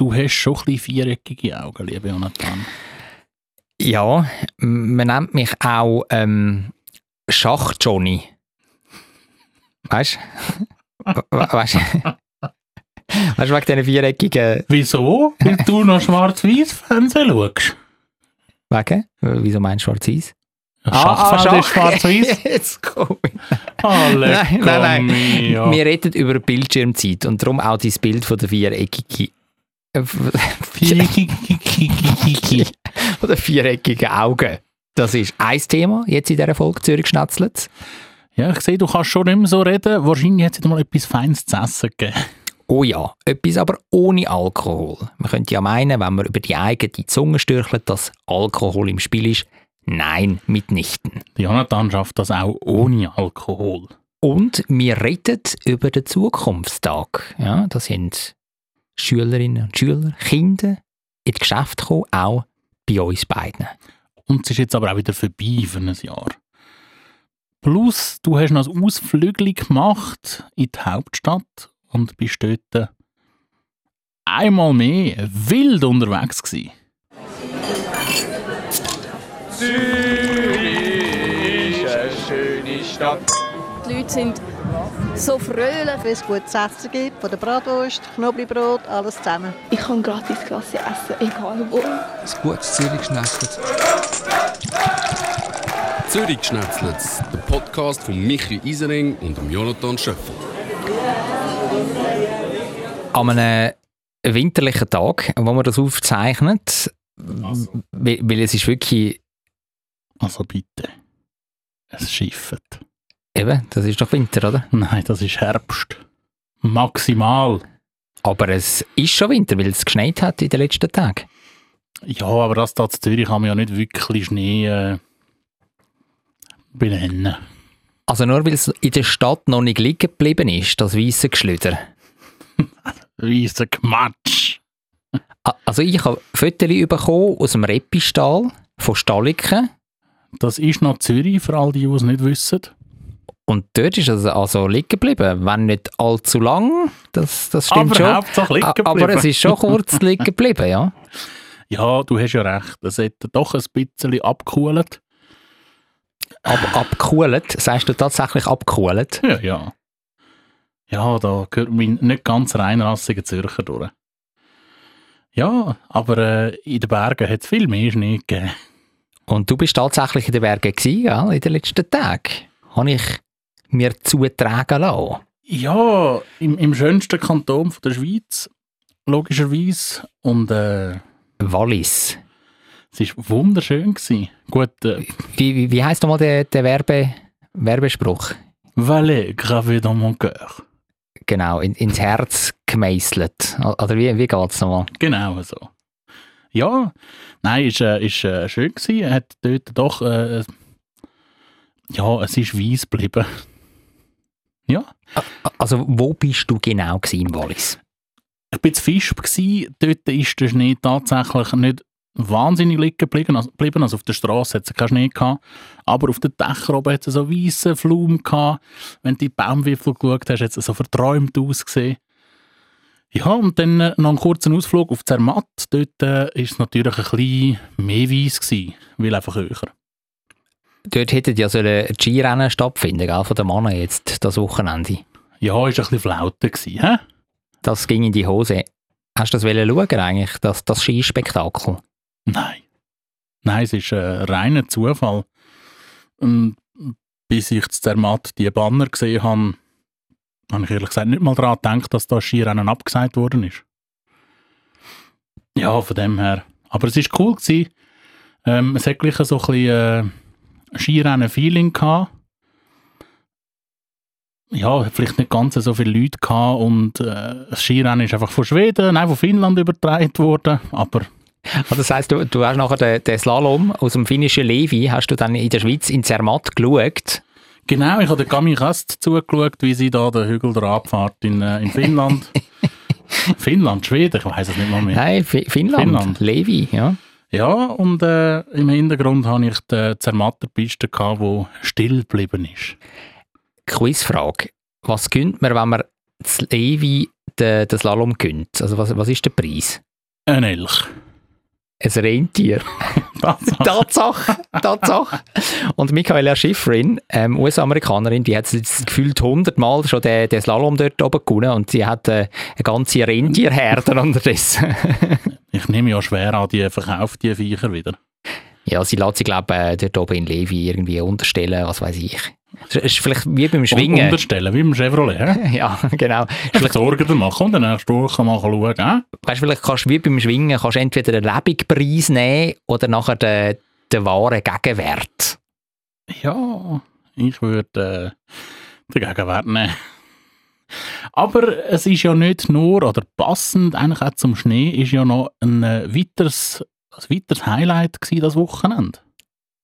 du hast schon ein bisschen viereckige Augen, liebe Jonathan. Ja, man nennt mich auch ähm, Schach-Johnny. Weißt du? weißt du? Weißt du, wegen diesen viereckigen. Wieso? Weil du noch Schwarz-Weiß-Fernsehen schaust. Wegen? Wieso meinst du schwarz-weiß? Schachfeld ist schwarz-weiß. Jetzt komm ich. Alle Nein, nein, nein. Wir reden über Bildschirmzeit und darum auch dein Bild von der viereckigen. Von den viereckigen Augen. Das ist ein Thema jetzt in dieser Folge Zürich schnetzelt. Ja, ich sehe, du kannst schon nicht mehr so reden. Wahrscheinlich hat es mal etwas Feines zu essen gegeben. Oh ja, etwas aber ohne Alkohol. Man könnte ja meinen, wenn man über die eigene Zunge stürchelt, dass Alkohol im Spiel ist. Nein, mitnichten. Die Jonathan schafft das auch ohne Alkohol. Und wir reden über den Zukunftstag. Ja, das sind Schülerinnen und Schüler, Kinder in die Geschäfte gekommen, auch bei uns beiden. Und es ist jetzt aber auch wieder vorbei für ein Jahr. Plus, du hast noch ein Ausflügel gemacht in die Hauptstadt und bist dort einmal mehr wild unterwegs gewesen. Die Leute sind so fröhlich. Wenn es gutes Essen gibt, von der Bratwurst, Knoblauchbrot, alles zusammen. Ich kann gratis Klasse essen, egal wo. Ein gutes Zürich schnetzelt. Zürich der Podcast von Michi Isering und dem Jonathan Schöffel. An einem winterlichen Tag, wo man das aufzeichnet, weil, weil es ist wirklich, Also bitte. Es schifft. Eben, das ist doch Winter, oder? Nein, das ist Herbst. Maximal. Aber es ist schon Winter, weil es geschneit hat in den letzten Tagen. Ja, aber das da in Zürich kann man ja nicht wirklich Schnee äh, benennen. Also nur weil es in der Stadt noch nicht liegen geblieben ist, das weisse Geschlüder. Weißer Gematsch. A- Also ich habe Fotos bekommen aus dem Repistall von Stalliken Das ist noch Zürich, für all die, die es nicht wissen. Und dort ist es also liegen geblieben. Wenn nicht allzu lang, das, das stimmt aber schon. Hauptsache liegen geblieben. Aber es ist schon kurz liegen geblieben, ja. Ja, du hast ja recht. Es hat doch ein bisschen abgekühlt. Ab, abgekühlt, sagst du tatsächlich abgekühlt? Ja, ja. Ja, da gehört mein nicht ganz reinrassiger Zürcher durch. Ja, aber äh, in den Bergen hat es viel mehr Schnee gegeben. Und du bist tatsächlich in den Bergen gewesen, gell, in den letzten Tagen. Habe ich mir zutragen lassen. Ja, im, im schönsten Kanton von der Schweiz, logischerweise. Und äh, Wallis. es war wunderschön. Gewesen. Gut, äh, Wie, wie, wie heisst nochmal der, der Werbe, Werbespruch? Valais gravé dans mon cœur. Genau, in, ins Herz gemeißelt. Oder wie, wie geht es nochmal? Genau so. Ja, nein, ist, äh, ist äh, schön gewesen. Er hat dort doch, äh, ja, es ist weiss geblieben. Ja, Also, wo bist du genau gewesen im Wallis? ich bin zu Fisch gewesen. Dort ist der Schnee tatsächlich nicht wahnsinnig liegen geblieben. Also, geblieben. also auf der Straße hat es keinen Schnee gehabt. Aber auf den Dächern oben hat es so weiße Flumen gehabt. Wenn du die Baumwipfel geschaut hast, hat es so verträumt ausgesehen. Ja, und dann äh, noch einen kurzen Ausflug auf Zermatt. Dort äh, ist es natürlich ein bisschen mehr weiss gewesen, weil einfach höher. Dort hätte ja so ein Skirennen stattfinden, gell, von den Männern jetzt, das Wochenende. Ja, ist ein bisschen Flaute gewesen, hä? Das ging in die Hose. Hast du das schauen eigentlich, das, das Skispektakel? Nein. Nein, es ist ein reiner Zufall. Und bis ich zu Zermatt die Banner gesehen habe, habe ich ehrlich gesagt nicht mal daran gedacht, dass das Skirennen abgesagt worden ist. Ja, von dem her. Aber es war cool. Gewesen. Ähm, es hat gleich so ein bisschen äh, Skirennen-Feeling gehabt. Ja, vielleicht nicht ganz so viele Leute gehabt und äh, das Skirennen ist einfach von Schweden, nein, von Finnland übertragen worden. Aber Also das heisst, du, du hast nachher den, den Slalom aus dem finnischen Levi, hast du dann in der Schweiz in Zermatt geschaut. Genau, ich habe der Gami Kast zugeschaut, wie sie da den Hügel der Abfahrt in, äh, in Finnland. Finnland, Schweden, ich weiß es nicht mal mehr. Nein, Fi- Finnland, Finnland. Levi, ja. Ja, und äh, im Hintergrund habe ich die Zermatter Piste gehabt, die still geblieben ist. Quizfrage. Was gönnt man, wenn man das Levi den, den Slalom gönnt? Also was, was ist der Preis? Ein Elch. Ein Rentier. Tatsache. Tatsache, Tatsache. Und Michaela Schifrin, ähm, US-Amerikanerin, die hat jetzt gefühlt hundertmal schon den, den Slalom dort oben gewonnen und sie hat äh, eine ganze Rentierherde unterdessen. Ich nehme ja schwer an, die verkauft die Viecher wieder. ja, sie lässt sich, glaube ich, äh, dort oben in Levi irgendwie unterstellen, was weiß ich. Es ist vielleicht wie beim Schwingen. unterstellen, wie beim Chevrolet. Ja, genau. Vielleicht Sorgen machen und dann nächste Woche mal schauen. hä? Weißt, vielleicht kannst du wie beim Schwingen kannst entweder den Lebigpreis nehmen oder nachher den, den wahren Gegenwert. Ja, ich würde äh, den Gegenwert nehmen. Aber es ist ja nicht nur, oder passend eigentlich auch zum Schnee, ist ja noch ein äh, weiteres, ein weiteres Highlight gewesen, das Wochenende.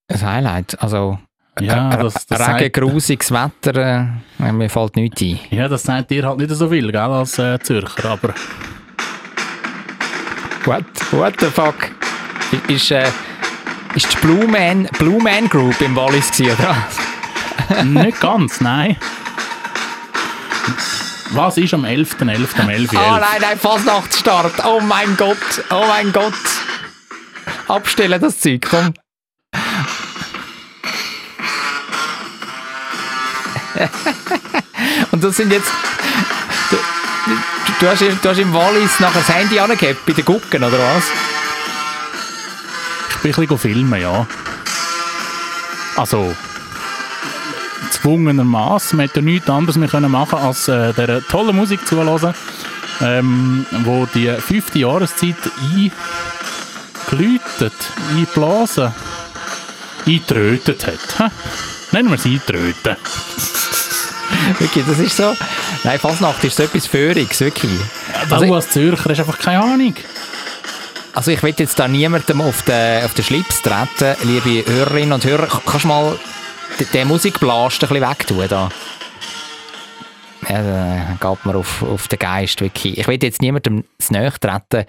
Ein Highlight. Also, Ja, äh, das, das, sagt, regengrausiges Wetter, äh, mir fällt nichts ein. ja, das sagt dir halt nicht so viel, gell, als äh, Zürcher, aber What, what the fuck? Ist, äh, ist die Blue Man, Blue Man Group im Wallis gewesen, oder nicht ganz, nein. Was ist am 11.11. am 11.11.? Ah nein, nein, Fasnachtsstart. Oh mein Gott, oh mein Gott. Abstellen das Zeug, komm. Und das sind jetzt... Du, du, hast, im- du hast im Wallis nachher das Handy angegeben, bei den Gucken, oder was? Ich bin ein bisschen filmen, ja. Also, gezwungenermaßen. Man hätte ja nichts anderes mehr können machen als äh, dieser tollen Musik zuhören, ähm, wo die fünfte Jahreszeit eingeläutet, eingeblasen, eingetrötet hat. Hä? Nennen wir es eintröten. Wirklich, das ist so... Nein, Fasnacht ist so etwas Föhriges, wirklich. Also, Also- du als Zürcher hast einfach keine Ahnung. Also ich will jetzt da niemandem auf den, auf den Schlips treten, liebe Hörerinnen und Hörer. Kannst du mal den, Musikblast ein bisschen wegtun da? Ja, da geht mir auf, auf den Geist wirklich. Ich will jetzt niemandem zu nahe treten,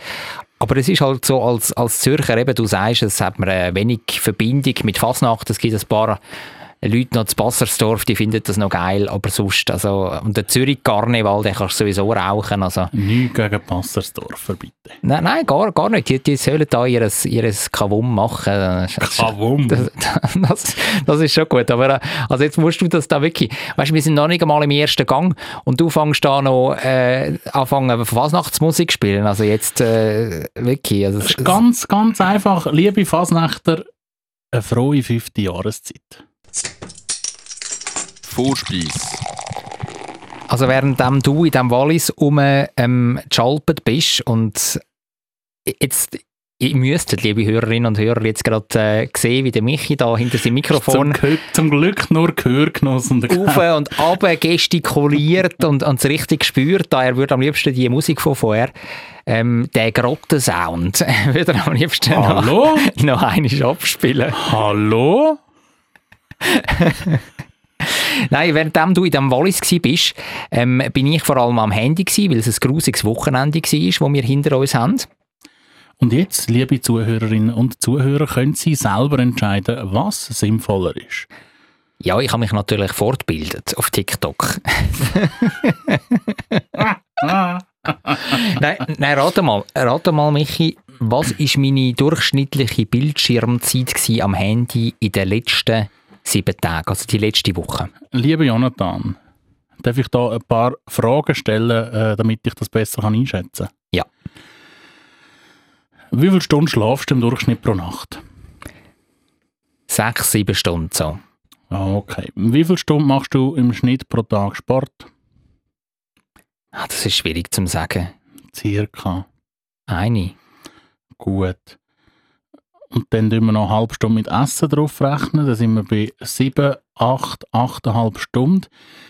aber es ist halt so, als, als Zürcher eben, du sagst, es hat mir äh, wenig Verbindung mit Fasnacht. Es gibt ein paar Leute noch zu Bassersdorf, die finden das noch geil, aber sonst, also, und der Zürich Karneval, den kannst du sowieso rauchen, also. Nichts gegen Passersdorfer, bitte. Nein, nein, gar, gar nicht. Die, die sollen da ihres, ihres Kavum machen. Kavum? Das, das, das ist schon gut. Aber äh, also jetzt musst du das da wirklich. Weißt du, wir sind noch nicht einmal im ersten Gang und du fängst da noch äh, anfangen, Fasnachtsmusik zu spielen. Also jetzt äh, wirklich. Also, Das ist ganz, ganz einfach. Liebe Fasnächter, eine frohe fünfte Jahreszeit. Vorspeis. Also währenddem du in diesem Wallis um ähm, geschalpert bist und jetzt, ihr müsstet, liebe Hörerinnen und Hörer, jetzt gerade äh, sehen, wie der Michi da hinter seinem Mikrofon Zum, zum Glück nur Gehörgenossen. auf und ab gestikuliert und, es richtig spürt. Da er würde am liebsten die Musik von vorher, ähm, den Grottensound, würde er am liebsten Hallo? noch, noch einmal abspielen. Hallo? Nein, währenddem du in diesem Wallis bist, ähm, bin ich vor allem am Handy gsi, weil es ein grusiges Wochenende war, das wir hinter uns haben. Und jetzt, liebe Zuhörerinnen und Zuhörer, können Sie selber entscheiden, was sinnvoller ist. Ja, ich habe mich natürlich fortgebildet auf TikTok. nein, nein, rate mal, rate mal, Michi, was ist meine durchschnittliche Bildschirmzeit am Handy in den letzten sieben Tagen, also die letzte Woche? Lieber Jonathan, darf ich da ein paar Fragen stellen, äh, damit ich das besser kann einschätzen kann? Ja. Wie viele Stunden schlafst du im Durchschnitt pro Nacht? Sechs, sieben Stunden so. Ah, okay. Wie viele Stunden machst du im Schnitt pro Tag Sport? Ah, das ist schwierig zu sagen. Circa. Eine. Gut. Und dann tun wir noch eine halbe Stunde mit Essen drauf rechnen. Dann sind wir bei 7, 8, 8,5 Stunden.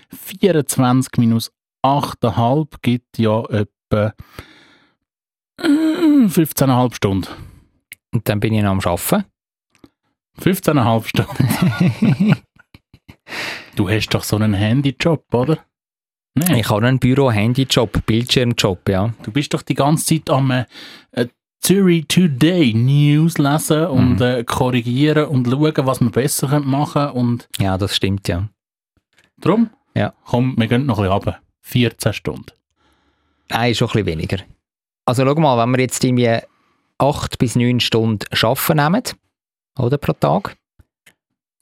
24 minus 8,5 gibt ja etwa äh, 15,5 Stunden. Und dann bin ich noch am Arbeiten. 15,5 Stunden. du hast doch so einen Handyjob, oder? Nein. Ich habe einen Büro-Handy-Job, Bildschirmjob, ja. Du bist doch die ganze Zeit am äh, Zürich Today News lesen und Mhm. äh, korrigieren und schauen, was wir besser können machen Und Ja, das stimmt, ja. darum, Ja. komm, wir gehen noch ein bisschen runter. 14 Stunden. Nein, schon ein bisschen weniger. Also schau mal, wenn wir jetzt irgendwie acht bis neun Stunden arbeiten nehmen, oder, pro Tag.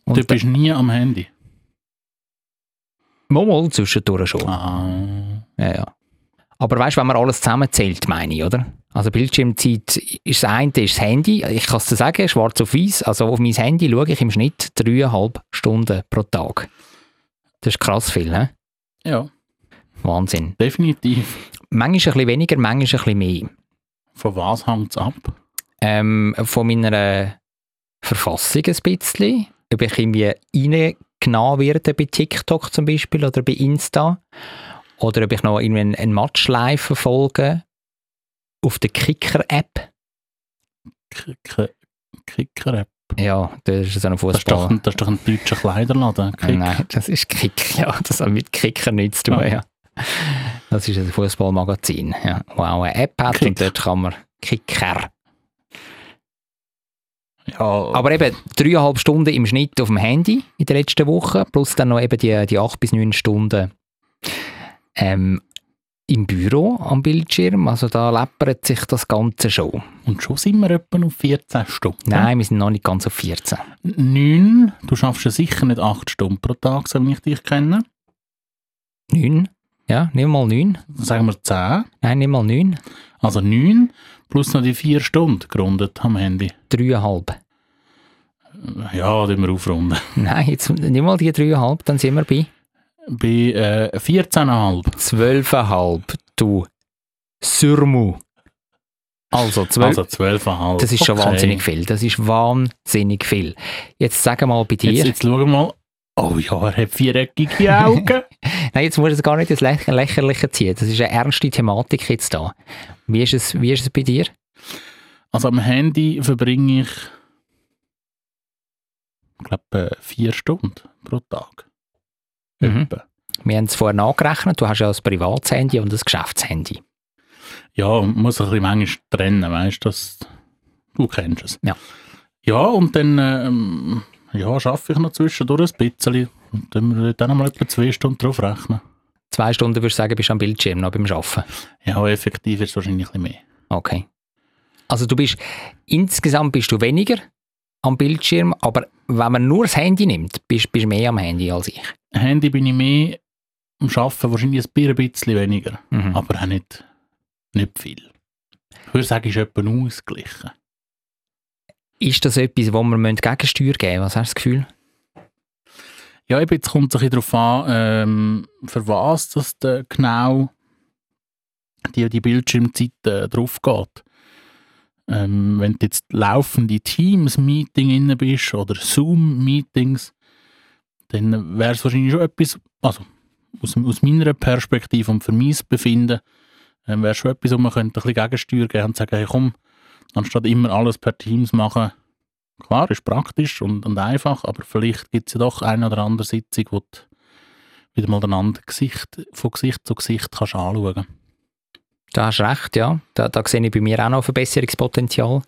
Und Du bist nie am Handy. mal zwischendurch schon. Ah. Ja, ja. Aber weißt du, wenn man alles zusammenzählt, meine ich, oder? Also Bildschirmzeit ist das eine, ist das Handy. Ich kann es dir sagen, schwarz auf weiß. Also auf mein Handy schaue ich im Schnitt dreieinhalb Stunden pro Tag. Das ist krass viel, ne? Ja, Wahnsinn. definitiv. Manchmal ein bisschen weniger, manchmal ein bisschen mehr. Von was hängt es ab? Ähm, von meiner Verfassung ein bisschen. Ob ich irgendwie reingenommen werde bei TikTok zum Beispiel oder bei Insta. Oder ob ich noch irgendwie einen, einen Match live verfolge. Auf der Kicker-App. Kicker- Kicker-App. Ja, das ist so ein Das, ist doch Fußball. ein- das ist doch ein deutscher Kleiderladen. Kick. Nein, das ist Kick. Ja, das hat mit Kicker nichts zu tun. Ah. Ja. Das ist ein Fußballmagazin. Ja, wo auch eine App hat Kick. und dort kann man Kicker. Ja, Aber eben dreieinhalb Stunden im Schnitt auf dem Handy in der letzten Woche, plus dann noch eben die, die acht bis neun Stunden ähm, im Büro am Bildschirm. Also da läppert sich das Ganze schon. und schon sind wir etwa auf 14 Stunden. Nein, wir sind noch nicht ganz auf 14. Neun. Du schaffst ja sicher nicht 8 Stunden pro Tag, so wie ich dich kenne. Neun? Ja, nimm mal neun. Sagen wir 10. Nein, nimm mal neun. Also 9 plus noch die 4 Stunden gerundet am Handy. Dreieinhalb. Ja, die wir aufrunden. Nein, jetzt nimm mal die dreieinhalb, dann sind wir bei Bei äh, 14,5. zwölfeinhalb. Du Surmu. Also zwölf. Also 12,5. das ist schon Okay. wahnsinnig viel. Das ist wahnsinnig viel. Jetzt sag mal bei dir. Jetzt, jetzt schauen wir mal. Oh ja, er hat viereckige Augen. Nein, jetzt muss es gar nicht das Lä Lächerliche ziehen. Das ist eine ernste Thematik jetzt da. Wie ist es, wie ist es bei dir? also am Handy verbringe ich, ich glaube, äh, 4 Stunden pro Tag. Mhm. Wir haben es vorher nachgerechnet. Du hast ja ein Privatshandy und ein Geschäftshandy. Ja, und muss ein bisschen manchmal trennen, weißt du, das, du kennst es. Ja. Ja, und dann ähm, ja, schaffe ich noch zwischendurch ein bisschen. Und dann wir dann mal etwa zwei Stunden drauf rechnen. Zwei Stunden würdest du sagen, bist du am Bildschirm noch beim Arbeiten. Ja, effektiv ist es wahrscheinlich ein bisschen mehr. Okay. Also du bist, insgesamt bist du weniger am Bildschirm, aber wenn man nur das Handy nimmt, bist du mehr am Handy als ich. Handy bin ich mehr am Arbeiten, wahrscheinlich ein bisschen weniger, Mhm. aber auch nicht, nicht viel. Ich würde sagen, ist etwa ausgeglichen. Ist das etwas, wo wir Gegensteuer geben müssen? Was hast du das Gefühl? Ja, eben, jetzt kommt es ein bisschen darauf an, ähm, für was das da genau die, die Bildschirmzeit äh, drauf geht. Ähm, wenn du jetzt laufende Teams-Meeting inne bist oder Zoom-Meetings, dann wäre es wahrscheinlich schon etwas, also aus, aus meiner Perspektive und für mein Befinden, äh, wäre schon etwas, wo man könnte ein bisschen Gegensteuer geben und sagen, hey, komm, anstatt immer alles per Teams machen, klar, ist praktisch und, und einfach, aber vielleicht gibt es ja doch eine oder andere Sitzung, wo du wieder mal einander Gesicht, von Gesicht zu Gesicht kannst anschauen Da hast du recht, ja. Da, da sehe ich bei mir auch noch Verbesserungspotenzial.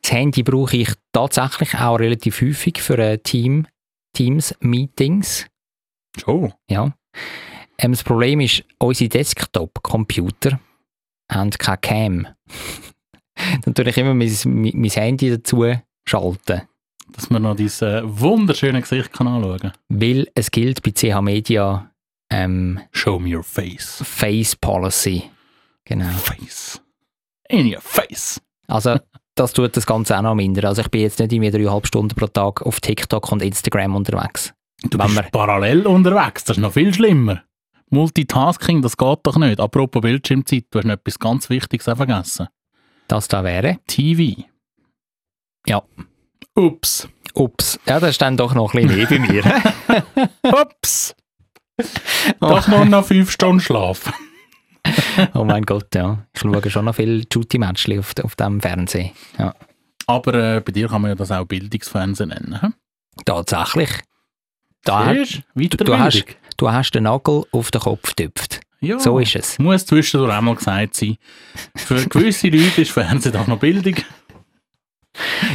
Das Handy brauche ich tatsächlich auch relativ häufig für äh, Team, Teams-Meetings. Schon? Ja. Ähm, das Problem ist, unsere Desktop-Computer haben keine Cam. Dann tue ich immer mein, mein mein Handy dazu schalten. Dass man noch dieses äh, wunderschöne Gesicht kann anschauen kann. Weil es gilt bei CH Media ähm, Show me your face. Face Policy. Genau. Face. In your face. Also, das tut das Ganze auch noch minder. Also, ich bin jetzt nicht irgendwie dreieinhalb Stunden pro Tag auf TikTok und Instagram unterwegs. Du Wenn bist wir- parallel unterwegs, das ist noch viel schlimmer. Multitasking, das geht doch nicht. Apropos Bildschirmzeit, du hast noch etwas ganz Wichtiges vergessen. Das da wäre. TV. Ja. Ups. Ups. Ja, das ist dann doch noch ein bisschen mehr bei mir. Ups. Doch nur noch fünf Stunden Schlaf. oh mein Gott, ja. Ich schaue schon noch viel Shooty-Matchli auf, auf dem Fernsehen. Ja. Aber äh, bei dir kann man ja das auch Bildungsfernsehen nennen. hm? Tatsächlich. Da, Siehst du? du, hast, du hast den Nagel auf den Kopf getüpft. ja. So ist es. Muss zwischendurch einmal gesagt sein. Für gewisse Leute ist Fernsehen doch noch Bildung.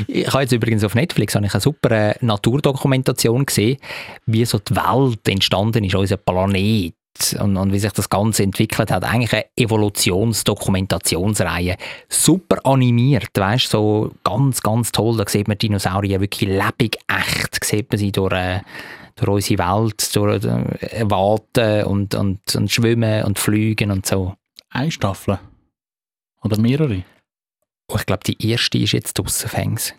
Ich habe jetzt übrigens auf Netflix habe ich eine super äh, Naturdokumentation gesehen, wie so die Welt entstanden ist, unser Planet. Und, und wie sich das Ganze entwickelt hat. Eigentlich eine Evolutionsdokumentationsreihe. Super animiert, weißt du, so ganz, ganz toll. Da sieht man Dinosaurier wirklich lebendig, echt. Sieht man sie durch, äh, durch unsere Welt, durch äh, Waten und, und, und Schwimmen und Fliegen und so. Eine Staffel. Oder mehrere. Oh, ich glaube, die erste ist jetzt draussen, Fängs.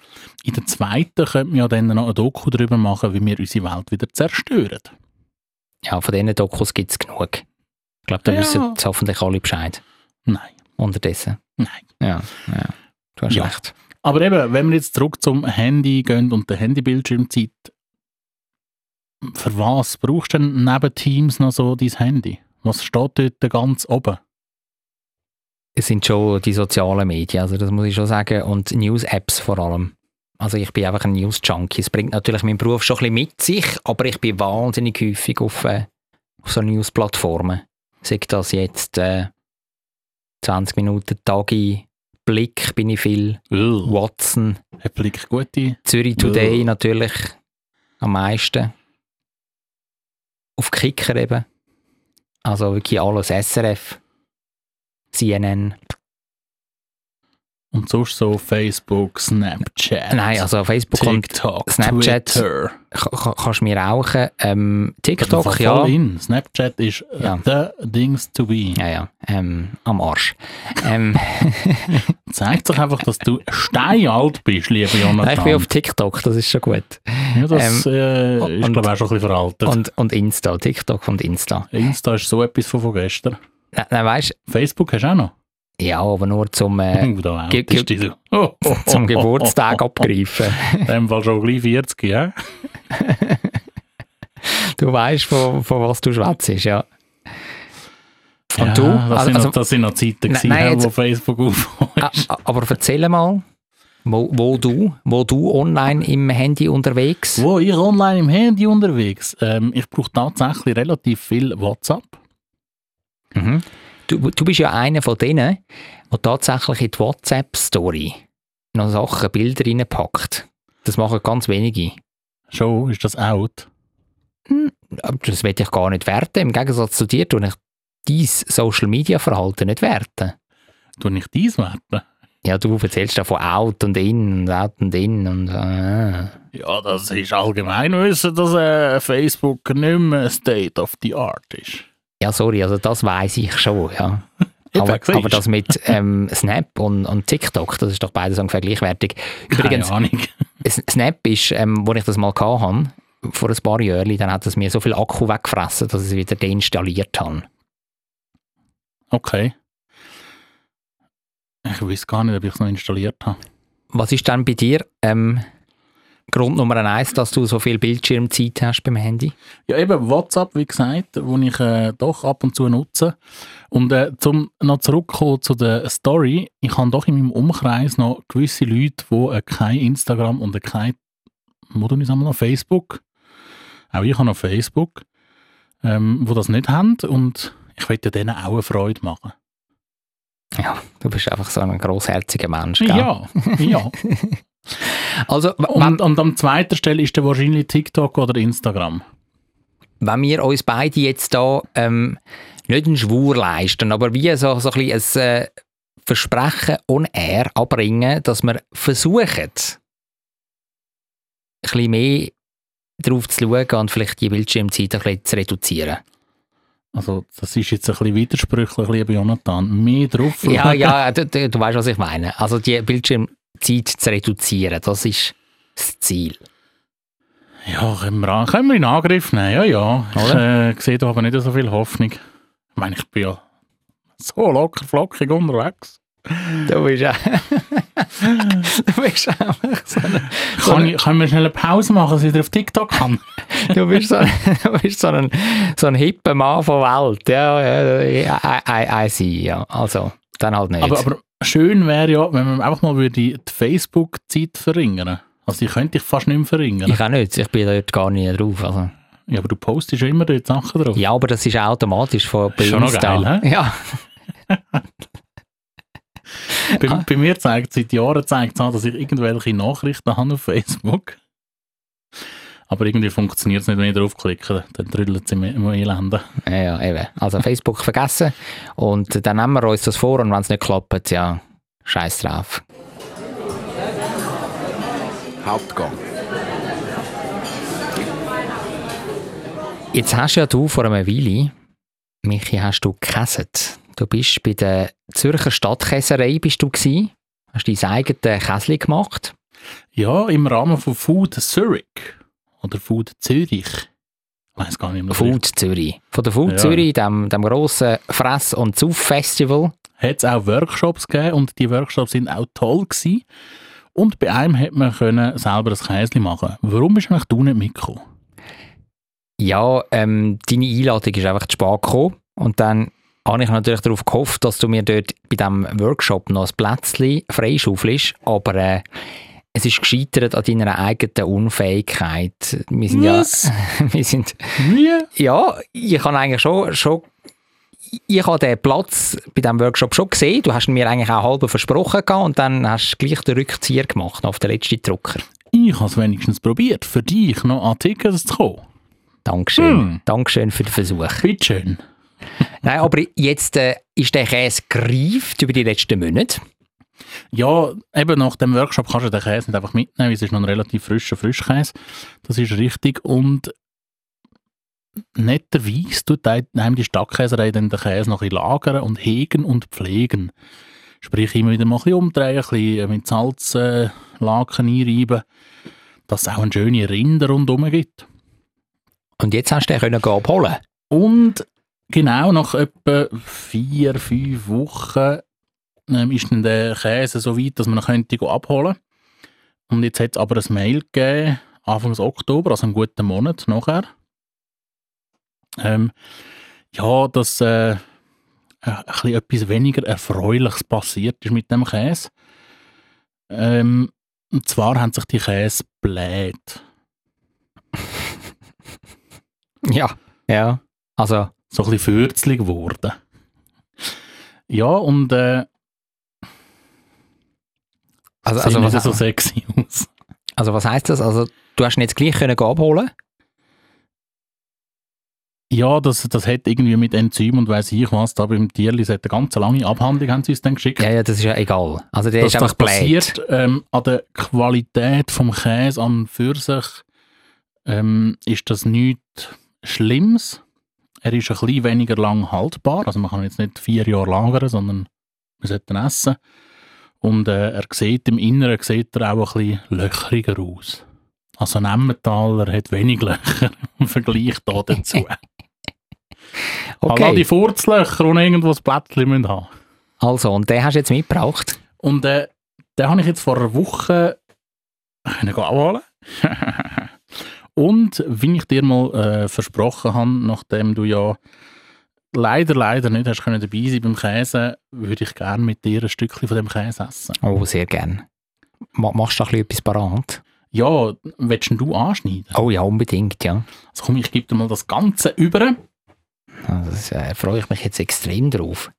In der zweiten könnte man ja dann noch ein Doku darüber machen, wie wir unsere Welt wieder zerstören. Ja, von diesen Dokus gibt es genug. Ich glaube, da Ja. wissen hoffentlich alle Bescheid. Nein, Unterdessen. nein. Ja, ja. Du hast Ja. recht. Aber eben, wenn wir jetzt zurück zum Handy gehen und der Handybildschirmzeit, für was brauchst du denn neben Teams noch so dein Handy? Was steht dort ganz oben? Es sind schon die sozialen Medien, also das muss ich schon sagen, und News-Apps vor allem. Also ich bin einfach ein News-Junkie. Es bringt natürlich meinen Beruf schon ein bisschen mit sich, aber ich bin wahnsinnig häufig auf, äh, auf so News-Plattformen. Sei das jetzt äh, 20 Minuten Tagi, Blick bin ich viel, Ugh. Watson, Hat Blick gute? Zürich Today Ugh. natürlich am meisten. Auf Kicker eben. Also wirklich alles SRF, CNN. Und sonst so Facebook, Snapchat, Nein, also Facebook und TikTok, Snapchat. Twitter. ka- ka- kannst du mir rauchen. Ähm, TikTok, ja. in. Snapchat ist Ja. the things to be. Ja, ja, ähm, am Arsch. ähm, Zeigt sich einfach, dass du steinalt bist, lieber Jonathan. ich bin auf TikTok, das ist schon gut. ja, das äh, ist, und- glaube ich, auch schon ein bisschen veraltet. Und, und Insta, TikTok und Insta. Insta ist so etwas von, von gestern. Nein, nein weißt Facebook hast du auch noch. Ja, aber nur zum, äh, da ge- ge-. Oh, oh, zum oh, Geburtstag oh, oh, abgreifen. oh. In dem Fall schon gleich 40, ja? Du weißt, von, von was du schwätzt, ja. Und ja, du? Das, sind also- noch, das sind noch Zeiten, Nein, gewesen, nein, jetzt- wo Facebook ah, aber erzähl mal, wo, wo du, wo du online im Handy unterwegs? Wo ich online im Handy unterwegs? Ähm, ich brauche tatsächlich relativ viel WhatsApp. Mhm. Du, du bist ja einer von denen, der tatsächlich in die WhatsApp-Story noch Sachen, Bilder reinpackt. Das machen ganz wenige. Schon, ist das out? Aber das will ich gar nicht werten. Im Gegensatz zu dir tue ich dein Social-Media-Verhalten nicht werten. Tu ich dies werten? Ja, du erzählst da von out und in und out und in und äh. Ja, das ist allgemein wissen, dass äh, Facebook nicht mehr State of the Art ist. Ja, sorry, also das weiß ich schon, ja. Aber, aber das mit ähm, Snap und, und TikTok, das ist doch beides ungefähr gleichwertig. Übrigens, Keine Ahnung. Snap ist, ähm, wo ich das mal hatte, vor ein paar Jahren, dann hat es mir so viel Akku weggefressen, dass ich es wieder deinstalliert habe. Okay. Ich weiß gar nicht, ob ich es noch installiert habe. Was ist dann bei dir ähm, Grund Nummer eins, dass du so viel Bildschirmzeit hast beim Handy? Ja, eben WhatsApp, wie gesagt, wo ich äh, doch ab und zu nutze. Und äh, zum noch zurückkommen zu der Story, ich habe doch in meinem Umkreis noch gewisse Leute, die äh, kein Instagram und äh, kein, modern ist noch Facebook, auch ich habe noch Facebook, ähm, wo das nicht haben und ich möchte denen auch eine Freude machen. Ja, du bist einfach so ein grossherziger Mensch. Gell? Ja, ja. Also, Und, und an zweiter Stelle ist dann wahrscheinlich TikTok oder Instagram. wenn wir uns beide jetzt da ähm, nicht einen Schwur leisten, aber wie so, so ein, bisschen ein äh, Versprechen on air abbringen, dass wir versuchen, ein bisschen mehr darauf zu schauen und vielleicht die Bildschirmzeit ein bisschen zu reduzieren. Also das ist jetzt ein bisschen widersprüchlich, lieber Jonathan. Mehr drauf. Ja, ja, du, du, du weißt, was ich meine. Also die Bildschirmzeit zu reduzieren, das ist das Ziel. Ja, können wir, an- können wir in Angriff nehmen, ja, ja. Ich äh, sehe da aber nicht so viel Hoffnung. Ich meine, ich bin ja so locker flockig unterwegs. Du bist ja. du bist einfach so ein, so Kann ich, können wir schnell eine Pause machen, dass ich auf TikTok kann? du bist so ein, du bist so ein, so ein hipper Mann von Welt. Ja, ja, ja, I, I, I see, ja. Also, dann halt nicht. aber, aber schön wäre ja, wenn man einfach mal würde die Facebook-Zeit verringern. Also die könnte ich fast nicht mehr verringern. ich auch nicht, ich bin dort gar nicht drauf. Also. Ja, aber du postest ja immer dort Sachen drauf. Ja, aber das ist automatisch von bei Schon noch Insta. geil, hä? Ja, Bei, bei mir zeigt seit Jahren zeigt es an, dass ich irgendwelche Nachrichten habe auf Facebook. Aber irgendwie funktioniert es nicht, wenn ich draufklicke. Dann drüllt es im, im Elenden. Ja, ja, eben. Also Facebook vergessen und dann nehmen wir uns das vor und wenn es nicht klappt, ja, scheiß drauf. Hauptgang. Jetzt hast ja du vor einer Weile, Michi, hast du gekäset. Du bist bei der Zürcher Stadtkäserei bist du gsi, hast dein eigenes Käsli gemacht. Ja, im Rahmen von Food Zurich. Oder Food Zürich. Ich weiß gar nicht mehr. Food Zürich. Von der Food Ja. Zürich, dem, dem grossen Fress- und Zuff-Festival. Hat es auch Workshops gegeben und die Workshops sind auch toll gewesen. Und bei einem hat man können selber ein Käse machen. Warum bist eigentlich du nicht mitgekommen? Ja, ähm, deine Einladung ist einfach zu spät gekommen. Und dann habe ich natürlich darauf gehofft, dass du mir dort bei diesem Workshop noch ein Plätzchen freischaufelst. Aber äh, es ist gescheitert an deiner eigenen Unfähigkeit. Wir sind Was? ja... Wir sind, Wie? ja, ich habe eigentlich schon... schon ich habe den Platz bei diesem Workshop schon gesehen. Du hast ihn mir eigentlich auch halb versprochen gehabt und dann hast du gleich den Rückzieher gemacht auf den letzten Drucker. Ich habe es wenigstens probiert, für dich noch an Tickets zu kommen. Dankeschön. Hm. Dankeschön für den Versuch. Bitteschön. Nein, aber jetzt äh, ist der Käse gereift über die letzten Monate. Ja, eben nach dem Workshop kannst du den Käse nicht einfach mitnehmen, weil es ist noch ein relativ frischer Frischkäse. Das ist richtig. Und netterweise tut einem die Stadtkäserei dann den Käse noch ein bisschen lagern und hegen und pflegen. Sprich, immer wieder mal ein bisschen umdrehen, ein bisschen mit Salzlaken äh, Laken einreiben, dass es auch eine schöne Rinde rundherum gibt. Und jetzt hast du den können abholen. Und genau nach etwa vier, fünf Wochen ähm, ist dann der Käse so weit, dass man ihn könnte abholen Und jetzt hat es aber ein Mail gegeben, Anfang Oktober, also einen guten Monat nachher. Ähm, ja, dass äh, ein bisschen etwas weniger Erfreuliches passiert ist mit dem Käse. Ähm, und zwar haben sich die Käse bläht. Ja. Ja. Also, so ein bisschen fürzlig geworden. Ja, und äh, also, sieht also, was, so sexy aus. also was heisst das? Also, du hast ihn jetzt gleich können abholen Ja, das, das hat irgendwie mit Enzym und weiss ich was, da beim Tierli, es hat eine ganz lange Abhandlung, haben sie uns dann geschickt. Ja, ja, das ist ja egal. Also, der dass ist einfach das passiert ähm, an der Qualität vom Käse an für sich ähm, ist das nichts Schlimmes. Er ist ein bisschen weniger lang haltbar, also man kann jetzt nicht vier Jahre lagern, sondern man sollte ihn essen. Und äh, er sieht im Inneren sieht er auch ein bisschen löchriger aus. Also ein Emmentaler hat wenig Löcher im Vergleich da dazu. Okay. All die Furzlöcher, die irgendwo ein Blättchen müssen haben also, und den hast du jetzt mitgebracht. Und äh, den habe ich jetzt vor einer Woche können abholen. Und wie ich dir mal äh, versprochen habe, nachdem du ja leider, leider nicht hast können dabei sein beim Käse, würde ich gerne mit dir ein Stückchen von dem Käse essen. Oh, sehr gern. Ma machst du da ein bisschen etwas parat? Ja, willst du anschneiden? Oh ja, unbedingt, ja. Also komm, ich gebe dir mal das Ganze über. Also, das äh, freue ich mich jetzt extrem drauf.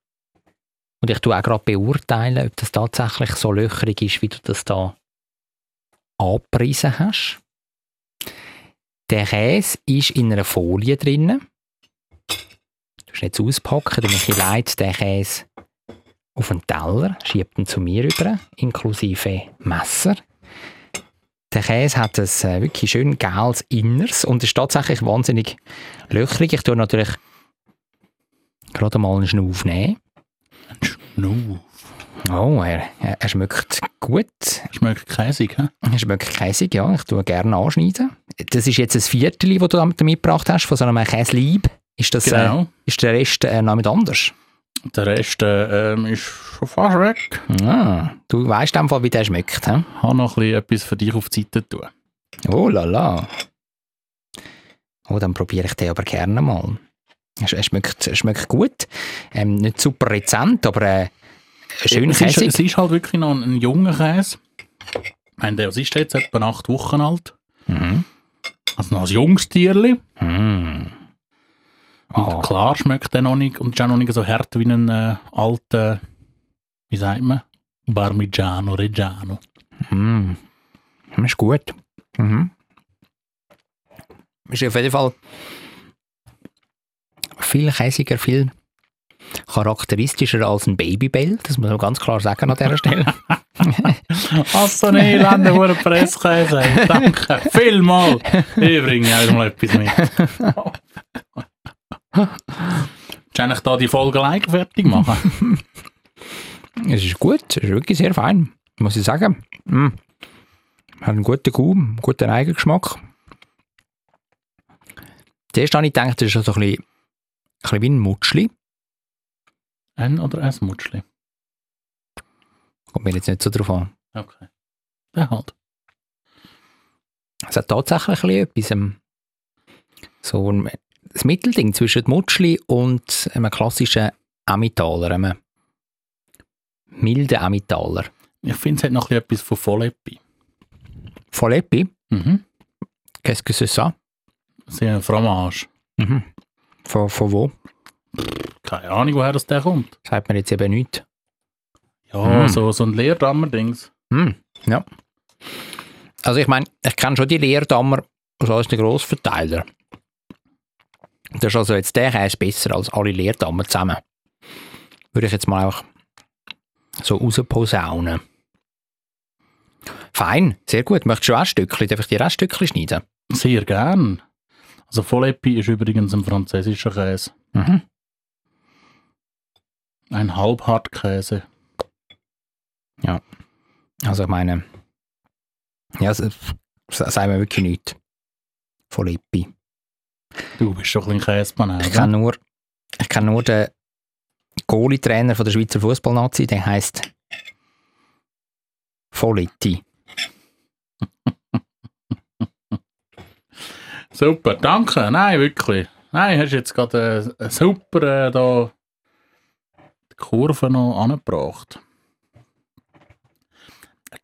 Und ich tue auch gerade beurteilen, ob das tatsächlich so löchrig ist, wie du das da angepriesen hast. Der Käse ist in einer Folie drin. Du musst jetzt auspacken, damit ich leite den Käse auf einen Teller, schiebt ihn zu mir über, inklusive Messer. Der Käse hat ein äh, wirklich schön geiles Inneres und ist tatsächlich wahnsinnig löchrig. Ich tue natürlich gerade mal einen Schnuff nehmen. No. Oh, er, er, er schmeckt gut. Schmeckt käsig, hä? Er schmeckt käsig, ja. Ich tue gerne anschneiden. Das ist jetzt ein Viertel, das du damit mitgebracht hast, von so einem Käselieb. Ist, das, äh, Genau. ist der Rest äh, noch mit anders? Der Rest äh, ähm, ist schon fast weg. Ah, du weißt einfach, wie der schmeckt. He? Ich habe noch ein bisschen etwas für dich auf die Seite tun. Oh la la. Oh, dann probiere ich den aber gerne mal. Er, schmeckt, er schmeckt gut. Ähm, nicht super rezent, aber äh, schön es, ist, es ist halt wirklich noch ein, ein junger Käse. Ich meine, der ist jetzt etwa acht Wochen alt. Mhm. Also noch ein junges Tierli. Mm. Und Ah. klar schmeckt der noch nicht und ist auch noch nicht so hart wie ein äh, alter, wie sagt man, Parmigiano Reggiano. Mm. Das ist gut. Mhm. Ist auf jeden Fall viel käsiger, viel charakteristischer als ein Babybell. Das muss man ganz klar sagen an dieser Stelle. Was so ein elender hoher Presskäse. ey. Danke. Vielmal. Ich bringe auch mal etwas mit. Willst du da die Folge like fertig machen? es ist gut, es ist wirklich sehr fein, muss ich sagen. Mm. Hat einen guten Gau, einen guten Eigengeschmack. Zuerst habe ich gedacht, das ist so ein bisschen, ein bisschen wie ein Mutschli. Ein oder ein Mutschli? Kommt mir jetzt nicht so drauf an. Okay. Ja, halt. Es hat tatsächlich ein bisschen etwas, ähm, so ein, das Mittelding zwischen Mutschli und einem klassischen Emmentaler, einem milden Emmentaler. Ich finde, es hat noch etwas von Volleppi. Folleppi, Mhm. qu'est-ce que c'est ça? C'est ein Fromage. Mhm. Von, von wo? Keine Ahnung, woher das der kommt. Sagt mir jetzt eben nichts. Ja, Mm. so, so ein Leerdammer-Dings. Hm, ja. Also ich meine, ich kenne schon die Leerdammer als als den Grossverteiler. Das ist also jetzt der Käse besser als alle Leerdammer zusammen. Würde ich jetzt mal auch so rausposaunen. Fein, sehr gut. Möchtest du auch ein Stückchen? Darf ich dir auch ein Stückchen schneiden? Sehr gern. Also Volleppi ist übrigens ein französischer Käse. Mhm. Ein Halbhartkäse. Also ich meine, ja, sagen wir wirklich nichts. Von Lippi. Du bist schon ein bisschen Käsebanane. Ich kenne nur, ich kenne nur den Goalie-Trainer von der Schweizer Fußballnazi, der heißt Folletti. Super, danke. Nein, wirklich. Nein, hast jetzt gerade äh, super äh, da die Kurve noch angebracht.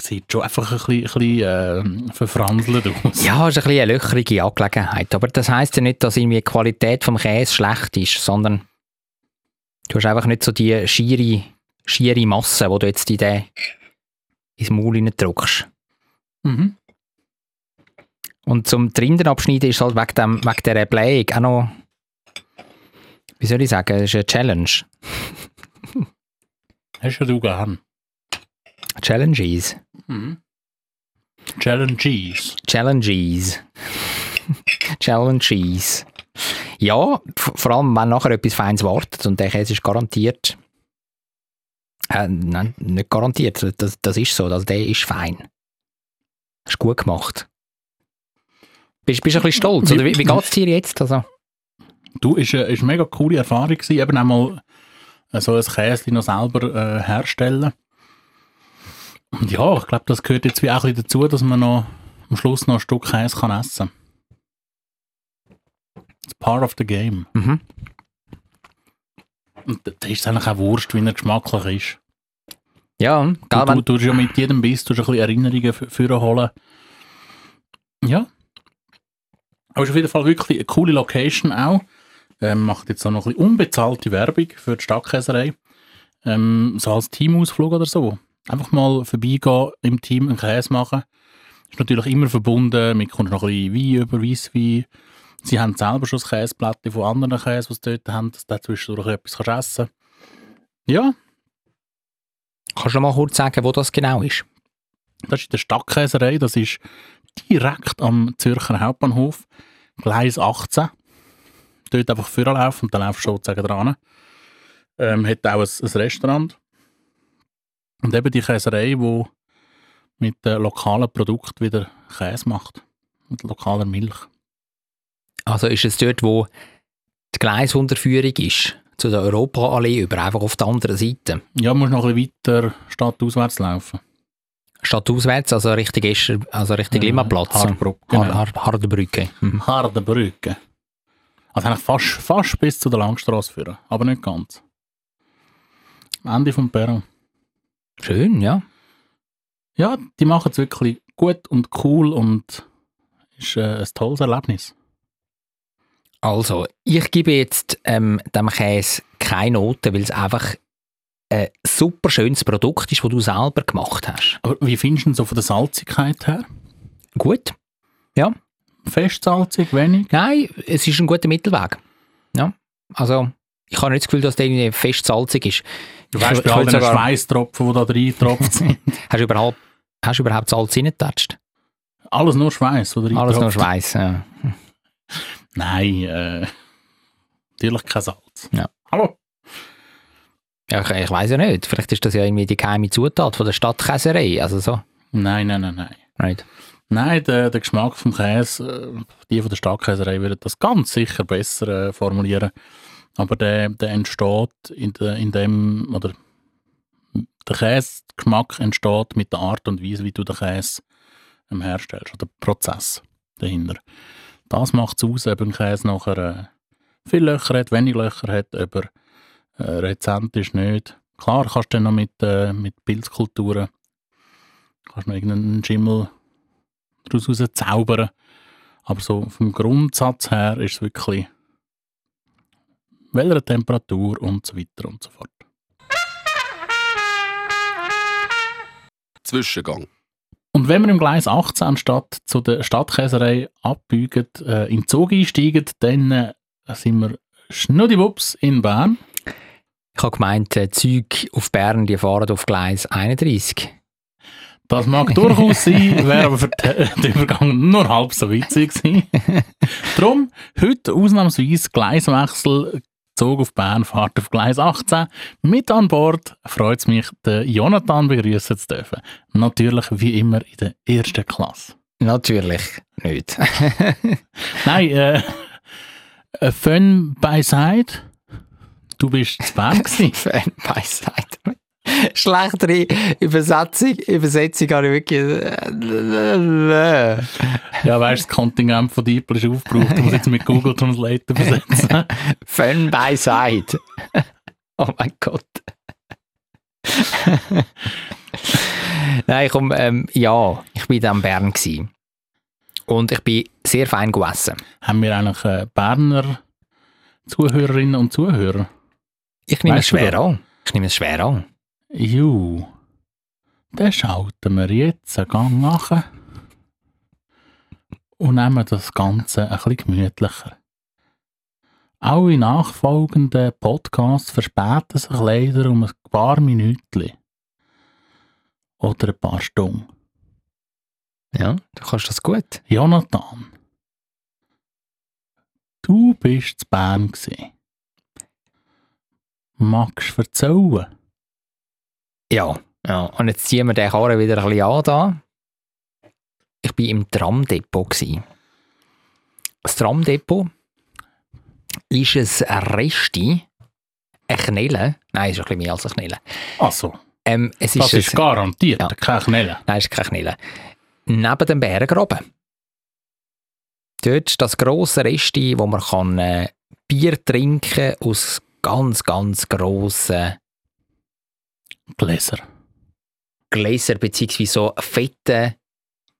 Sieht schon einfach ein bisschen, ein bisschen äh, verfranselt aus. Ja, ist ein bisschen eine löcherige Angelegenheit, aber das heisst ja nicht, dass irgendwie die Qualität vom Käse schlecht ist, sondern du hast einfach nicht so die schiere, schiere Masse, die du jetzt in den, ins Maul drückst. Mhm. Und zum drinnen abschneiden ist halt wegen, dem, wegen dieser Blähung auch noch, wie soll ich sagen, das ist eine Challenge. Hast ja du gern. Challenges. Mhm. Challenges. Challenges. Challenges. Ja, vor allem, wenn nachher etwas Feines wartet und der Käse ist garantiert. Äh, nein, nicht garantiert, das, das ist so, also der ist fein. Ist gut gemacht. Bist, bist du ein bisschen stolz, oder wie, wie geht es dir jetzt? Also, Du, ist eine, ist eine mega coole Erfahrung gewesen, eben einmal äh, so ein Käse noch selber äh, herstellen. Und ja, ich glaube, das gehört jetzt wie auch ein bisschen dazu, dass man noch am Schluss noch ein Stück Käse kann essen kann. It's part of the game. mhm. Und da ist es eigentlich auch wurscht, wie er geschmacklich ist. Ja, Du, gell, du, du tust ja mit jedem Biss tust ein bisschen Erinnerungen für, für holen. Ja. Aber es ist auf jeden Fall wirklich eine coole Location auch. Ähm, macht jetzt auch noch ein bisschen unbezahlte Werbung für die Stadtkäserei. Ähm, so als Teamausflug oder so. Einfach mal vorbeigehen, im Team einen Käse machen. Ist natürlich immer verbunden mit kommt noch ein bisschen Wein über Weisswein. Sie haben selber schon das Käseblättchen von anderen Käsen, die sie dort haben, dass du zwischendurch etwas kannst essen Ja, kannst du mal kurz sagen, wo das genau ist? Das ist in der Stadtkäserei, das ist direkt am Zürcher Hauptbahnhof, Gleis 18. Dort einfach vorlaufen und dann laufst du sozusagen dran. Ähm, hat auch ein, ein Restaurant. Und eben die Käserei, die mit den lokalen Produkten wieder Käse macht. Mit lokaler Milch. Also ist es dort, wo die Gleisunterführung ist, zu der Europaallee über, einfach auf der anderen Seite. Ja, musst noch ein bisschen weiter stadtauswärts laufen. Statt auswärts, also Richtung Escher, also Richtung Äh, Limaplatz. Hardbrücke, Har genau. Har Hardenbrücke. Mhm. Hardenbrücke. Also eigentlich fast, fast bis zu der Langstrasse führen, aber nicht ganz. Ende vom Perron. Schön, ja. Ja, die machen es wirklich gut und cool und ist äh, ein tolles Erlebnis. Also, ich gebe jetzt ähm, dem Käse keine Note, weil es einfach ein super schönes Produkt ist, das du selber gemacht hast. Aber wie findest du ihn so von der Salzigkeit her? Gut. Festsalzig, wenig? Nein, es ist ein guter Mittelweg. Ja, also ich habe nicht das Gefühl, dass der fest salzig ist. Du weißt, bei all den Schweißtropfen, die da reintropft sind. Hast du überhaupt, hast du überhaupt Salz reingetatscht? Alles nur Schweiß, oder? Alles nur Schweiß. Ja. Nein, äh, natürlich kein Salz. Ja. Hallo? Ja, ich, ich weiß ja nicht. Vielleicht ist das ja irgendwie die geheime Zutat von der Stadtkäserei. Also so. Nein, nein, nein, nein. Nicht. Nein, der, der Geschmack vom Käse, äh, die von der Stadtkäserei würden das ganz sicher besser äh, formulieren. Aber der, der entsteht in, de, in dem, oder der Käsegeschmack entsteht mit der Art und Weise, wie du den Käse ähm, herstellst, oder der Prozess dahinter. Das macht es aus, ob ein Käse nachher äh, viele Löcher hat, wenig Löcher hat, ob er äh, rezent ist, nicht. Klar kannst du dann noch mit, äh, mit Pilzkulturen kannst noch irgendeinen Schimmel daraus raus zaubern. Aber so vom Grundsatz her ist es wirklich welcher Temperatur und so weiter und so fort. Zwischengang. Und wenn wir im Gleis 18 statt zu der Stadtkäserei abbiegen, äh, in den Zug einsteigen, dann äh, sind wir schnuddiwups in Bern. Ich habe gemeint, äh, Züge auf Bern, die fahren auf Gleis 31. Das mag durchaus sein, wäre aber für den Übergang nur halb so witzig gewesen. Darum, heute ausnahmsweise Gleiswechsel, Zug auf Bern, Fahrt auf Gleis 18. Mit an Bord freut es mich, den Jonathan begrüßen zu dürfen. Natürlich wie immer in der ersten Klasse. Natürlich nicht. Nein, äh, äh, Fun beiseite. Du bist zu Bern gewesen. Fan beiseite. Schlechtere Übersetzung, Übersetzung habe ich wirklich. äh, Ja, weißt du, das Kontingent von Diepel ist aufgebraucht. Muss jetzt mit Google Translate übersetzen. Fan beiseite. Oh mein Gott. Nein, komm, ähm, ja, ich war dann in Bern. Gewesen. Und ich bin sehr fein gegessen. Haben wir eigentlich äh, Berner Zuhörerinnen und Zuhörer? Ich nehme es Weißt du schwer an. Ich nehme es schwer an. Ju, dann schalten wir jetzt einen Gang nach und nehmen das Ganze ein bisschen gemütlicher. Alle nachfolgenden Podcasts verspäten sich leider um ein paar Minuten oder ein paar Stunden. Ja, du kannst das gut. Jonathan, du bist zu Bern. Magst du erzählen? Ja, ja. Und jetzt ziehen wir den Karren wieder ein bisschen an. Da. Ich war im Tramdepot. Das Tramdepot ist ein Resti, eine Knelle. Nein, es ist ein bisschen mehr als eine Knelle. Also, Ähm, es das ist ist ein, garantiert Ja. keine Knelle. Nein, es ist keine Knelle. Neben dem Bärengraben. Dort das grosse Resti, wo man kann, äh, Bier trinken aus ganz, ganz grossen Gläser. Gläser, beziehungsweise so fette,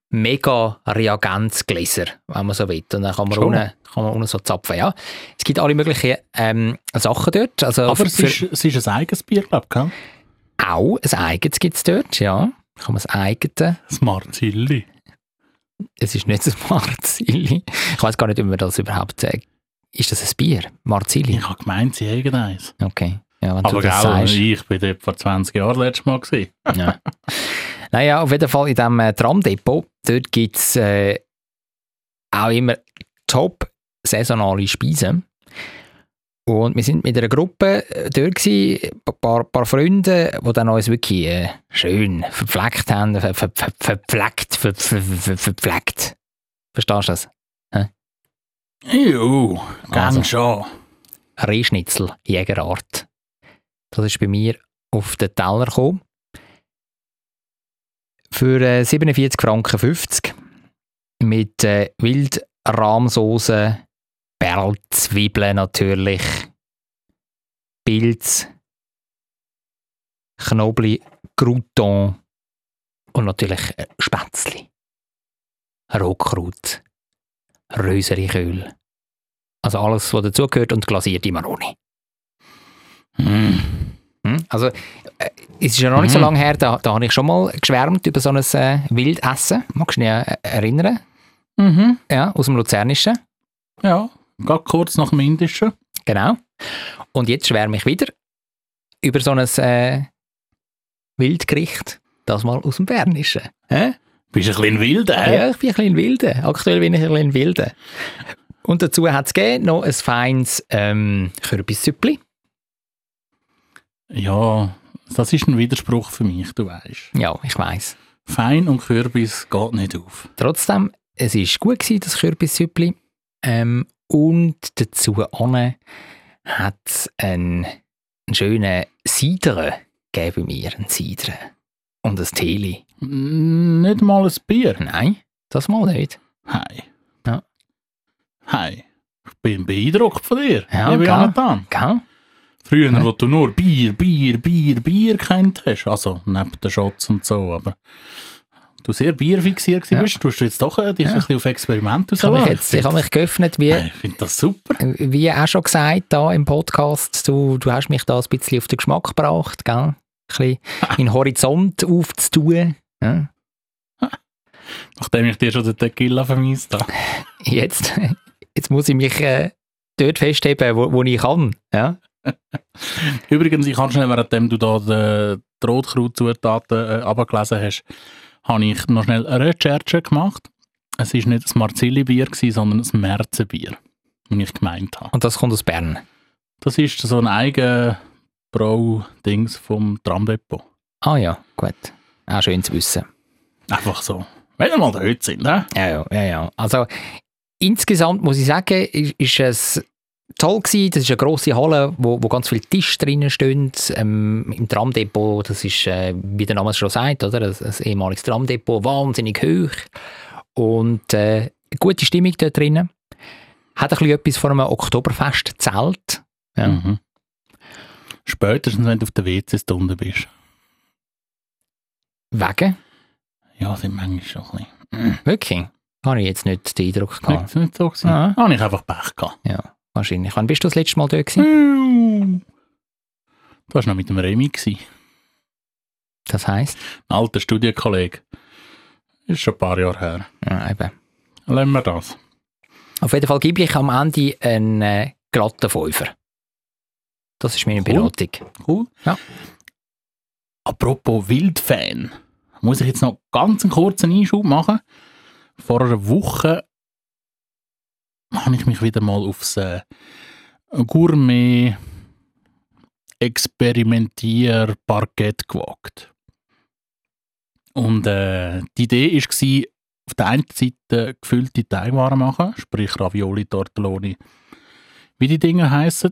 mega Reagenzgläser, wenn man so will. Und dann kann man, unten, kann man unten so zapfen. Ja. Es gibt alle möglichen ähm, Sachen dort. Also Aber es ist, es ist ein eigenes Bier, glaube ich, auch ein eigenes gibt es dort, ja. Kann man das eigene. Marzilli. Es ist nicht so Marzilli. Ich weiß gar nicht, ob man das überhaupt. Äh, ist das ein Bier? Marzilli? Ich habe gemeint, sie hätten eins. Okay. Ja, wenn Aber du das gell, sagst. ich bin dort vor 20 Jahren letztes Mal gewesen. Ja. naja, auf jeden Fall in diesem äh, Tramdepot, dort gibt es äh, auch immer top saisonale Speisen. Und wir sind mit einer Gruppe äh, dort gewesen, ein paar, paar Freunde, die dann uns wirklich äh, schön verpflegt haben, ver, ver, ver, verpflegt, ver, ver, ver, verpflegt. Verstehst du das? Juhu, gang Also. schon. Rehschnitzel, Jägerart. Das ist bei mir auf den Teller gekommen. Für äh, 47 Franken 50 mit äh, Wildrahmsoße, Perlzwiebeln natürlich, Pilz, Knobli, Crouton und natürlich äh, Spätzli, Rotkraut, Röserichöl. Also alles, was dazugehört und glasierte Maroni. Hm. Hm? Also, äh, es ist ja noch nicht so Mhm. lange her, da, da habe ich schon mal geschwärmt über so ein äh, Wildessen. Magst du dich äh, erinnern? Mhm. Ja, aus dem Luzernischen. Ja, gerade kurz nach dem Indischen. Genau. Und jetzt schwärme ich wieder über so ein äh, Wildgericht, das mal aus dem Bernischen. Hä? Bist ein bisschen wild, äh? Ja, ich bin ein bisschen wilde. Aktuell bin ich ein bisschen wilde. Und dazu hat es noch ein feines ähm, Kürbissüppli. Ja, das ist ein Widerspruch für mich, du weißt. Ja, ich weiß. Fein und Kürbis geht nicht auf. Trotzdem, es war gut, gewesen, das Kürbissüppli. Ähm, und dazu hat es einen, einen schönen Cider gegeben bei mir. Einen Cider. Und ein Teeli. Mm, Nicht mal ein Bier. Nein, das mal nicht. Hi. Ja. Hi. Ich bin beeindruckt von dir. Ja, gell? Jonathan. Gell? Früher, Ja. wo du nur Bier, Bier, Bier, Bier kennt hast, also neben den Shots und so, aber du sehr bierfixiert gewesen Ja. bist, tust du jetzt doch äh, dich Ja. ein bisschen auf Experiment Ich habe mich, jetzt, ich habe mich geöffnet, wie, Ich finde das super. wie auch schon gesagt da im Podcast. Du, du hast mich da ein bisschen auf den Geschmack gebracht, gell? Ein bisschen in den Horizont aufzutun. Ja? Nachdem ich dir schon den Tequila vermisst habe. Jetzt, jetzt muss ich mich äh, dort festheben, wo, wo ich kann. Ja? Übrigens, ich kann schnell, währenddem du da die, die Rotkrautzutaten äh, abgelesen hast, habe ich noch schnell eine Recherche gemacht. Es war nicht ein Marzilli-Bier, gewesen, sondern ein Märzenbier, wie ich gemeint habe. Und das kommt aus Bern. Das ist so ein eigen Brau-Dings vom Tramdepot. Ah ja, gut. Auch schön zu wissen. Einfach so. Wenn wir mal dort sind, ne? Ja, ja, ja, ja. Also insgesamt muss ich sagen, ist, ist es toll gewesen. Das ist eine grosse Halle, wo, wo ganz viele Tische drinnen stehen. Ähm, Im Tramdepot, das ist, äh, wie der Name es schon sagt, oder? Ein, ein ehemaliges Tramdepot, wahnsinnig hoch. Und äh, gute Stimmung dort drinnen. Hat ein bisschen etwas von einem Oktoberfest-Zelt. Ja. Mhm. Spätestens, wenn du auf der WCs unten bist. Wegen? Ja, sind manchmal schon ein bisschen. Wirklich? Habe ich jetzt nicht den Eindruck Nicht, gehabt. nicht so gewesen. Ah. Habe ich einfach Pech gehabt. Ja, wahrscheinlich. Wann bist du das letzte Mal dort gewesen? Du warst noch mit dem Remy. Gewesen. Das heisst? Ein alter Studienkollege. Ist schon ein paar Jahre her. Ja, eben. Lassen wir das. Auf jeden Fall gebe ich am Ende einen äh, glatten Fünfer. Das ist meine Cool. Beratung. Cool. Ja. Apropos Wildfan, muss ich jetzt noch ganz einen kurzen Einschub machen. Vor einer Woche habe ich mich wieder mal aufs äh, Gourmet Experimentier-Parkett gewagt. Und äh, die Idee war, auf der einen Seite gefüllte Teigwaren machen, sprich Ravioli, Tortelloni, wie die Dinge heißen.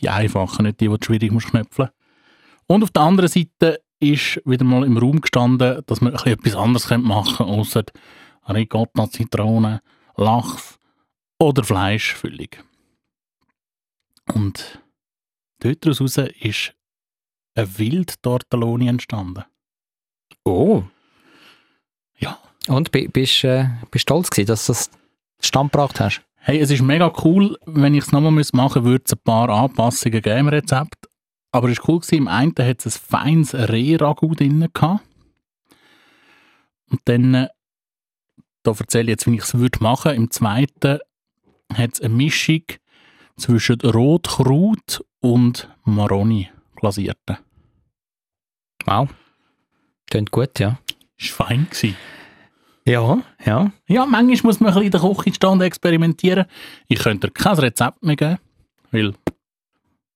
Die einfachen, nicht die, die schwierig musst knöpfeln. Und auf der anderen Seite ist wieder mal im Raum gestanden, dass man etwas anderes machen könnte, außer Ricotta, Zitrone, Lachs oder Fleischfüllung. Und dort daraus ist eine Wild-Tortelloni entstanden. Oh. Ja. Und bi- bist du äh, stolz gewesen, dass du das Stand gebracht hast? Hey, es ist mega cool, wenn ich es nochmal machen müsste, würde es ein paar Anpassungen geben im Rezept. Aber es war cool, gewesen. im einen hat es ein feines Reh-Ragout drin. gehabt. Und dann, äh, da erzähle ich jetzt, wie ich es würde machen. Im zweiten hat es eine Mischung zwischen Rotkraut und Maroni glasierten. Wow. Klingt gut, ja. Das war fein. Gewesen. Ja, ja. Ja, manchmal muss man ein bisschen in der Küche experimentieren. Ich könnte dir kein Rezept mehr geben, weil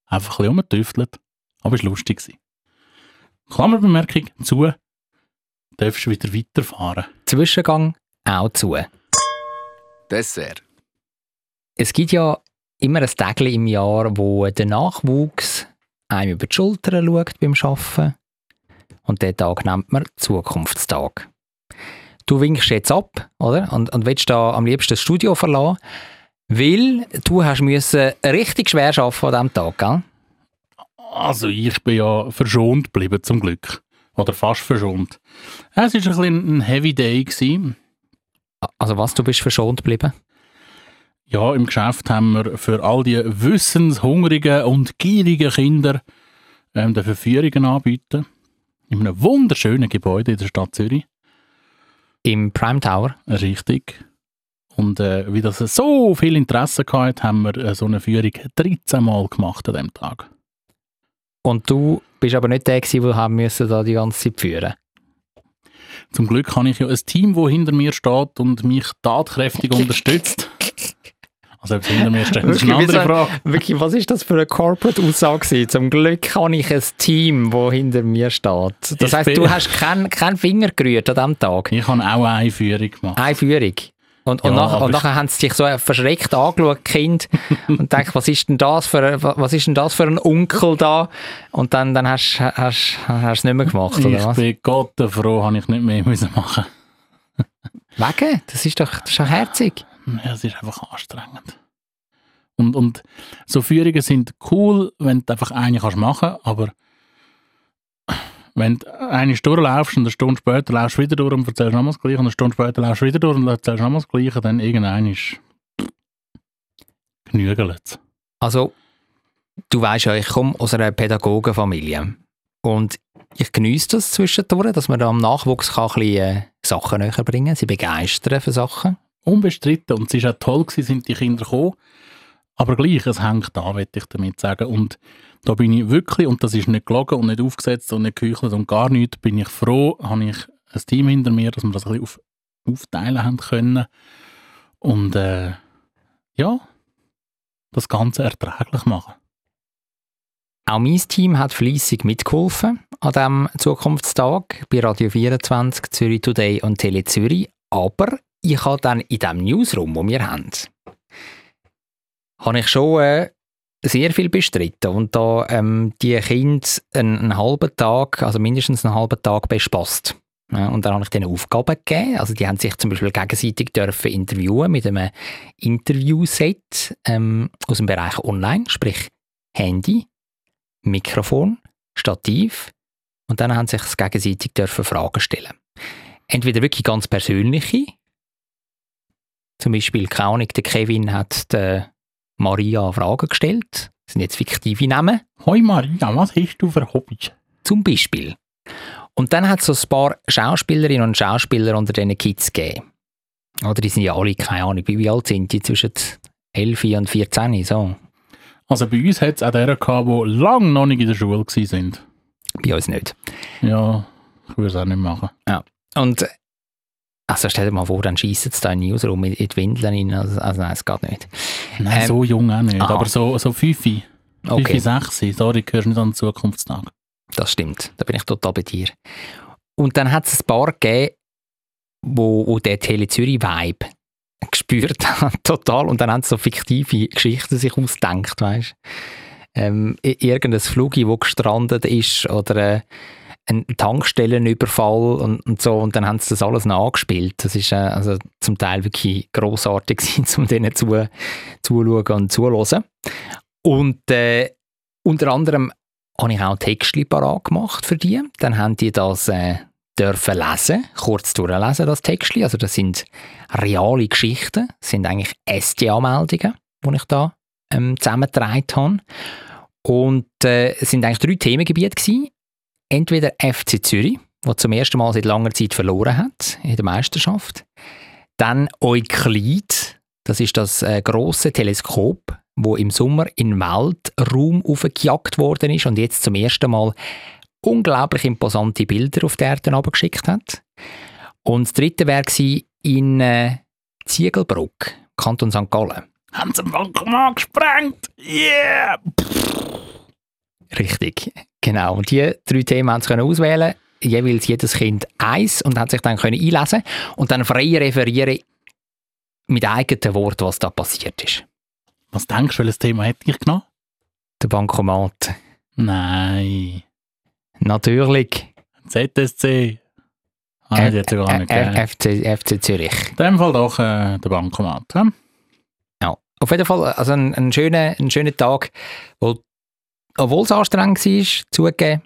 einfach ein bisschen rumgetüftelt. Aber es war lustig. gewesen. Klammerbemerkung zu, darfst du wieder weiterfahren. Zwischengang auch zu. Dessert. Es gibt ja immer ein Tag im Jahr, wo der Nachwuchs einem über die Schulter schaut beim Arbeiten. Und den Tag nennt man Zukunftstag. Du winkst jetzt ab, oder? Und, und willst da am liebsten das Studio verlassen, weil du hast müssen richtig schwer arbeiten an diesem Tag, gell? Also ich bin ja verschont geblieben, zum Glück. Oder fast verschont. Es war ein bisschen ein Heavy Day. Gewesen. Also was, du bist verschont geblieben? Ja, im Geschäft haben wir für all die wissenshungrigen und gierigen Kinder ähm, die Verführungen anbieten. In einem wunderschönen Gebäude in der Stadt Zürich. Im Prime Tower. Richtig. Und äh, wie das so viel Interesse gehabt, haben wir äh, so eine Führung 13 Mal gemacht an dem Tag. Und du bist aber nicht der gewesen, der haben müssen da die ganze Zeit führen. Zum Glück habe ich ja ein Team, das hinter mir steht und mich tatkräftig unterstützt. Also hinter mir steht, ist eine Wirklich, andere Frage. Wirklich, was ist das für eine Corporate-Aussage? Zum Glück habe ich ein Team, das hinter mir steht. Das Ich heisst, du hast keinen keinen Finger gerührt an diesem Tag. Ich habe auch eine Führung gemacht. Eine Führung. Und, und, Ja, aber und ich- nachher haben sie sich so verschreckt angeschaut, Kind, und denkt, was ist denn das für, ein- was ist denn das für ein Onkel da? Und dann, dann hast du hast, hast es nicht mehr gemacht, oder Ich was? bin Gott froh, habe ich nicht mehr müssen machen. Wegen? Das ist doch, das ist doch herzig. Ja, es ist einfach anstrengend. Und, und so Führungen sind cool, wenn du einfach eine kannst machen, aber wenn du eine Stunde laufst und eine Stunde später laufst du wieder durch und erzählst nochmal das Gleiche und eine Stunde später laufst du wieder durch und erzählst nochmal das Gleiche, dann irgendein ist genügelt. Also, du weißt ja, ich komme aus einer Pädagogenfamilie. Und ich genieße das zwischendurch, dass man da am Nachwuchs kann ein bisschen äh, Sachen näher bringen kann, sie begeistern für Sachen. Unbestritten. Und es war auch toll, gewesen, sind die Kinder gekommen. Aber gleich, es hängt da, möchte ich damit sagen. Und da bin ich wirklich, und das ist nicht gelogen und nicht aufgesetzt und nicht geheuchelt und gar nichts, bin ich froh, habe ich ein Team hinter mir, dass wir das ein bisschen auf, aufteilen haben können. Und äh, ja, das Ganze erträglich machen. Auch mein Team hat fleissig mitgeholfen an diesem Zukunftstag bei Radio 24, Zürich Today und Tele Zürich. Aber ich habe dann in diesem Newsroom, wo wir haben, habe ich schon äh, sehr viel bestritten und da ähm, die Kinder einen, einen halben Tag, also mindestens einen halben Tag bespaßt. Ja, und dann habe ich denen Aufgaben gegeben. Also die haben sich zum Beispiel gegenseitig dürfen interviewen mit einem Interviewset ähm, aus dem Bereich Online, sprich Handy, Mikrofon, Stativ und dann haben sich gegenseitig dürfen Fragen stellen. Entweder wirklich ganz persönliche, zum Beispiel, keine Ahnung, der Kevin hat der Maria Fragen gestellt, das sind jetzt fiktive Namen, Hoi Maria, was hast du für Hobbys? zum Beispiel. Und dann hat es so ein paar Schauspielerinnen und Schauspieler unter diesen Kids gegeben. Oder die sind ja alle, keine Ahnung, wie alt sind die, zwischen 11 und 14, so. Also bei uns hat es auch derer gehabt, die lange noch nicht in der Schule waren. Bei uns nicht. Ja, ich würde es auch nicht machen. Und also stell dir mal vor, dann schießen sie da in den Newsroom in die Windeln rein. Also, also nein, es geht nicht. Nein, Ähm, so jung auch nicht. aha. Aber so, so fünfi, Okay, fünfi, sechsi. Sorry, gehörst nicht an den Zukunftstag. das stimmt. Da bin ich total bei dir. Und dann hat es ein paar gegeben, wo, wo der Tele Zürich-Vibe gespürt haben, total. Und dann haben sie so fiktive Geschichten sich ausgedacht, weißt ähm, i- Irgendein Flugi, wo gestrandet ist oder äh, ein Tankstellenüberfall und, und so. Und dann haben sie das alles nachgespielt. Das ist äh, also zum Teil wirklich gewesen, um denen zu, zuzuschauen und zuzuhören. Und äh, unter anderem habe ich auch Textli parat gemacht für die. Dann haben die das äh, dürfen lesen, kurz durchlesen, das Textli. Also das sind reale Geschichten, das sind eigentlich STA-Meldungen, die ich da ähm, zusammengetragen habe. Und äh, es sind eigentlich drei Themengebiete gewesen. Entweder FC Zürich, der zum ersten Mal seit langer Zeit verloren hat in der Meisterschaft. Dann Euklid, das ist das äh, große Teleskop, wo im Sommer in Weltraum aufgejagt worden ist und jetzt zum ersten Mal unglaublich imposante Bilder auf die Erde geschickt hat. Und das dritte wäre in äh, Ziegelbruck, Kanton St. Gallen. Haben sie den Balkon gesprengt? Yeah! Richtig, genau. Und die drei Themen haben sie können auswählen, jeweils jedes Kind eins und hat sich dann können einlesen und dann frei referieren mit eigenen Worten, was da passiert ist. Was denkst du, welches Thema hätte ich genommen? Der Bankomat. Nein. Natürlich. ZSC. Ah, es ja gar nicht FC, FC Zürich. In dem Fall doch äh, der Bankomat. Ja? Ja. Auf jeden Fall also ein, ein, schöner, ein schöner Tag, wo, obwohl es anstrengend war, zugegeben,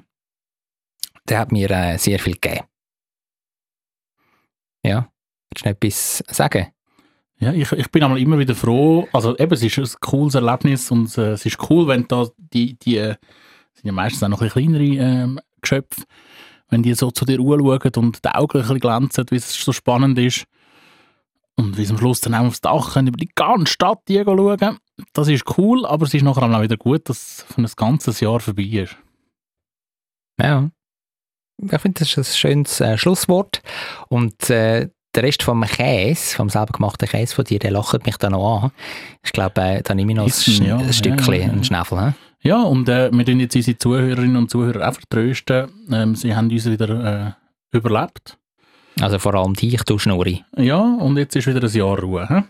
der hat mir äh, sehr viel gegeben. Ja, willst du noch etwas sagen? Ja, ich, ich bin einmal immer wieder froh. Also eben, es ist ein cooles Erlebnis und äh, es ist cool, wenn da die, die äh, sind ja meistens auch noch ein kleinere ähm, Geschöpfe, wenn die so zu dir anschauen und die Augen ein bisschen glänzen, wie es so spannend ist. Und wie sie am Schluss dann auch aufs Dach können, über die ganze Stadt schauen. Das ist cool, aber es ist nachher auch wieder gut, dass es für ein ganzes Jahr vorbei ist. Ja. Ich finde, das ist ein schönes äh, Schlusswort. Und äh, der Rest vom Käse, vom selber gemachten Käse von dir, der lacht mich da noch an. Ich glaube, äh, da nehme ich noch ein, ja. ein Stückchen, Ja, ja, einen Schnäffel. Ja, und äh, wir tun jetzt unsere Zuhörerinnen und Zuhörer auch vertrösten. Ähm, sie haben uns wieder äh, überlebt. Also vor allem dich, du Schnurri. Ja, und jetzt ist wieder ein Jahr Ruhe. hä?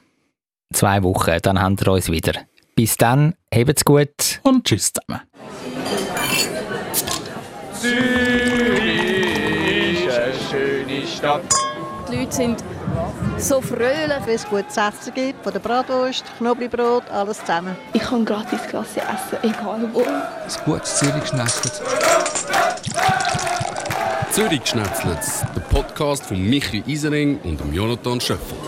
Zwei Wochen, dann haben wir uns wieder. Bis dann, habt's gut. Und tschüss zusammen. Die Leute sind so fröhlich. Wenn es gutes Essen gibt, von der Bratwurst, Knoblauchbrot, alles zusammen. Ich kann gratis Klasse essen, egal wo. Ein gutes Zürich geschnetzelt. Zürich Schnetzlitz, der Podcast von Michi Isering und dem Jonathan Schöffel.